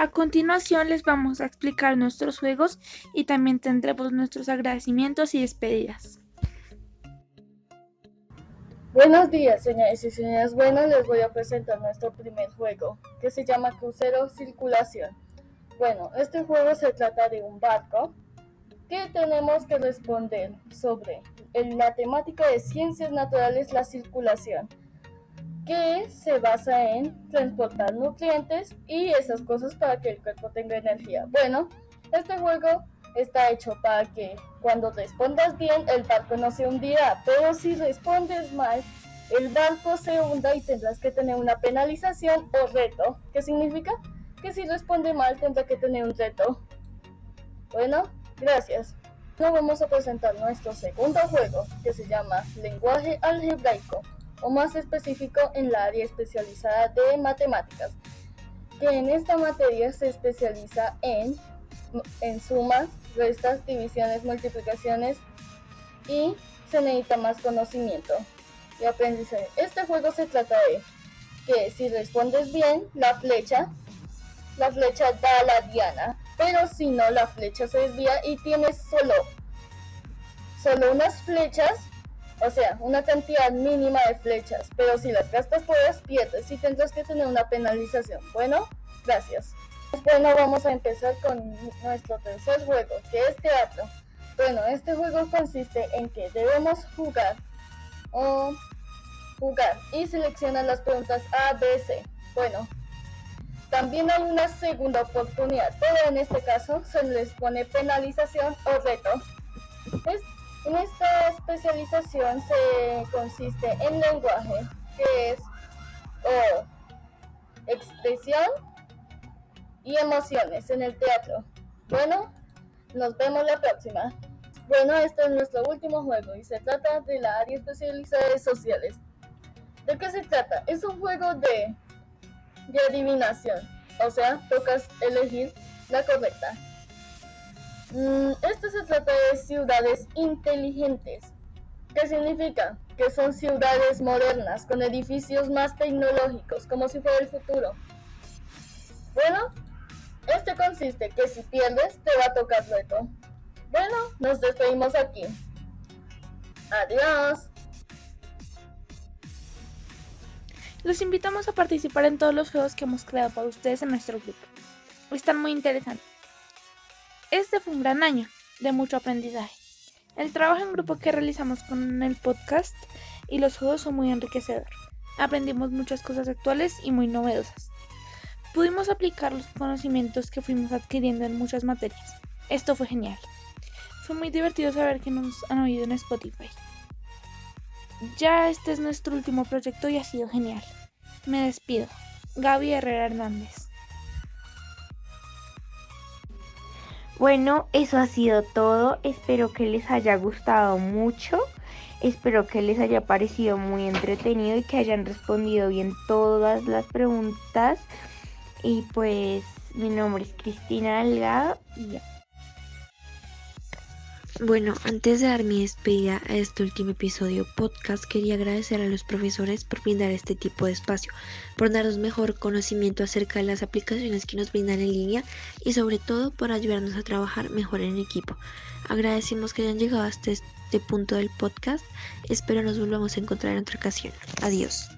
A continuación les vamos a explicar nuestros juegos y también tendremos nuestros agradecimientos y despedidas. Buenos días, señores y señoras. Bueno, les voy a presentar nuestro primer juego, que se llama Crucero Circulación. Bueno, este juego se trata de un barco que tenemos que responder sobre la temática de ciencias naturales, la circulación, que se basa en transportar nutrientes y esas cosas para que el cuerpo tenga energía. Bueno, este juego está hecho para que cuando respondas bien el barco no se hundirá, pero si respondes mal el barco se hunda y tendrás que tener una penalización o reto. ¿Qué significa? Que si responde mal tendrá que tener un reto. Bueno, gracias. Ahora vamos a presentar nuestro segundo juego que se llama Lenguaje Algebraico o más específico en la área especializada de matemáticas, que en esta materia se especializa en, en sumas, restas, divisiones, multiplicaciones y se necesita más conocimiento y aprendizaje. Este juego se trata de que si respondes bien, la flecha, la flecha da a la diana, pero si no, la flecha se desvía y tienes solo, solo unas flechas, o sea, una cantidad mínima de flechas, pero si las gastas todas, pierdes y tendrás que tener una penalización. Bueno, gracias. Bueno, vamos a empezar con nuestro tercer juego, que es teatro. Bueno, este juego consiste en que debemos jugar o jugar y seleccionar las preguntas A, B, C. Bueno, también hay una segunda oportunidad, pero en este caso se les pone penalización o reto. En esta especialización se consiste en lenguaje, que es expresión y emociones en el teatro. Bueno, nos vemos la próxima. Bueno, este es nuestro último juego y se trata de la área especializada de sociales. ¿De qué se trata? Es un juego de, de adivinación, o sea, tocas elegir la correcta. Mm, esto se trata de ciudades inteligentes. ¿Qué significa? Que son ciudades modernas, con edificios más tecnológicos, como si fuera el futuro. Bueno, este consiste que si pierdes, te va a tocar reto. Bueno, nos despedimos aquí. Adiós. Los invitamos a participar en todos los juegos que hemos creado para ustedes en nuestro grupo. Están muy interesantes. Este fue un gran año de mucho aprendizaje. El trabajo en grupo que realizamos con el podcast y los juegos son muy enriquecedor. Aprendimos muchas cosas actuales y muy novedosas. Pudimos aplicar los conocimientos que fuimos adquiriendo en muchas materias. Esto fue genial. Fue muy divertido saber que nos han oído en Spotify. Ya este es nuestro último proyecto y ha sido genial. Me despido. Gaby Herrera Hernández. Bueno, eso ha sido todo. Espero que les haya gustado mucho. Espero que les haya parecido muy entretenido y que hayan respondido bien todas las preguntas. Y pues mi nombre es Cristina Delgado y ya. Bueno, antes de dar mi despedida a este último episodio podcast, quería agradecer a los profesores por brindar este tipo de espacio, por darnos mejor conocimiento acerca de las aplicaciones que nos brindan en línea y sobre todo por ayudarnos a trabajar mejor en equipo. Agradecemos que hayan llegado hasta este punto del podcast. Espero nos volvamos a encontrar en otra ocasión. Adiós.